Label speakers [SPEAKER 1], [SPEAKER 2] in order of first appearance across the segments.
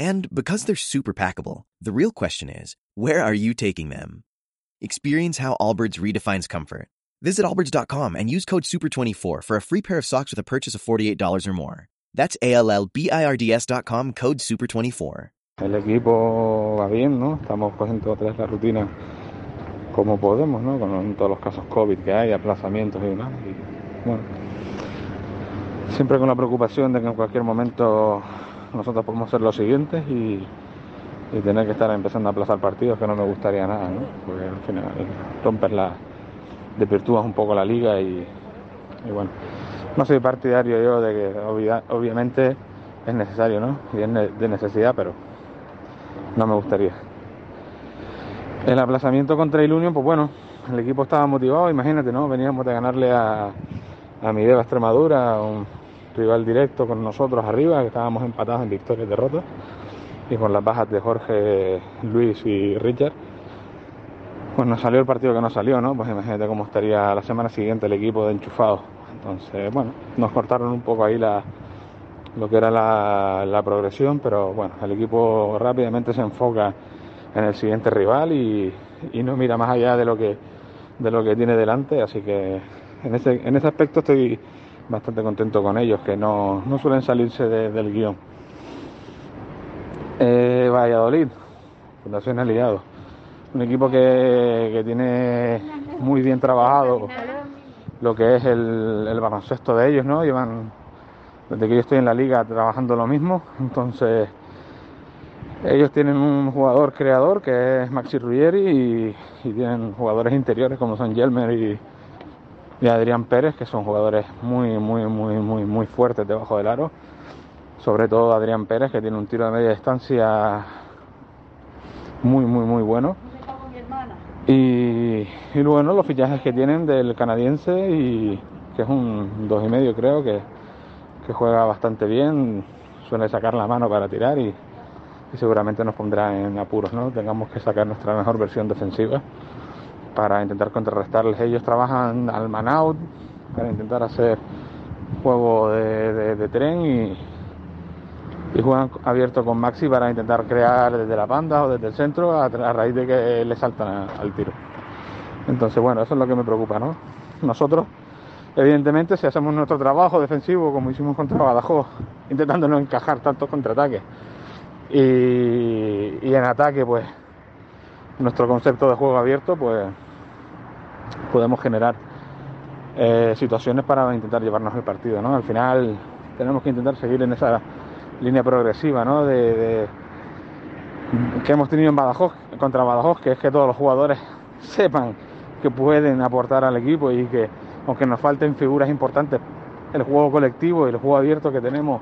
[SPEAKER 1] And because they're super packable, the real question is where are you taking them? Experience how Allbirds redefines comfort. Visit allbirds.com and use code SUPER24 for a free pair of socks with a purchase of $48 or more. That's A L L B I R D S.com code SUPER24.
[SPEAKER 2] El equipo va bien, ¿no? Estamos cogiendo otra vez la rutina como podemos, ¿no? Con todos los casos COVID que hay, aplazamientos y demás. Y, bueno, siempre con la preocupación de que en cualquier momento nosotros podemos ser los siguientes y, tener que estar empezando a aplazar partidos que no me gustaría nada, ¿no? Porque al final rompes la, desvirtúas un poco la liga y, bueno, no soy partidario yo de que obvia- obviamente es necesario, ¿no? Y es de necesidad, pero no me gustaría. El aplazamiento contra el Union, pues bueno, el equipo estaba motivado, imagínate, ¿no? Veníamos de ganarle a, a Mideva Extremadura, un rival directo con nosotros arriba, que estábamos empatados en victorias y derrotas, y con las bajas de Jorge, Luis y Richard. Pues nos salió el partido que no salió, ¿no? Pues imagínate cómo estaría la semana siguiente el equipo de enchufado. Entonces, bueno, nos cortaron un poco ahí la, lo que era la, la progresión, pero bueno, el equipo rápidamente se enfoca en el siguiente rival y, y no mira más allá de lo que de lo que tiene delante, así que en ese, en ese aspecto estoy bastante contento con ellos, que no, no suelen salirse de- del guion. Eh, Valladolid, Fundación Aliado, un equipo que, que tiene muy bien trabajado lo que es el, el baloncesto de ellos, ¿no? Llevan desde que yo estoy en la liga trabajando lo mismo, entonces ellos tienen un jugador creador que es Maxi Ruggeri y, y tienen jugadores interiores como son Yelmer y, y Adrián Pérez, que son jugadores muy, muy, muy, muy, muy fuertes debajo del aro. Sobre todo Adrián Pérez, que tiene un tiro de media distancia muy, muy, muy bueno. Y, y bueno, los fichajes que tienen del canadiense, y que es un dos y medio creo, que, que juega bastante bien, suele sacar la mano para tirar y, y seguramente nos pondrá en apuros, ¿no? Tengamos que sacar nuestra mejor versión defensiva para intentar contrarrestarles. Ellos trabajan al man out para intentar hacer juego de, de- tren y, y juegan abierto con Maxi para intentar crear desde la banda o desde el centro a, raíz de que le saltan al tiro. Entonces, bueno, eso es lo que me preocupa, ¿no? Nosotros, evidentemente, si hacemos nuestro trabajo defensivo como hicimos contra Badajoz, intentando no encajar tantos contraataques, y, y en ataque, pues, nuestro concepto de juego abierto, pues, podemos generar eh, situaciones para intentar llevarnos el partido, ¿no? Al final tenemos que intentar seguir en esa línea progresiva, ¿no? De, que hemos tenido en Badajoz, contra Badajoz, que es que todos los jugadores sepan que pueden aportar al equipo y que aunque nos falten figuras importantes, el juego colectivo y el juego abierto que tenemos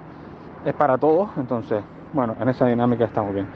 [SPEAKER 2] es para todos, entonces, bueno, en esa dinámica estamos bien.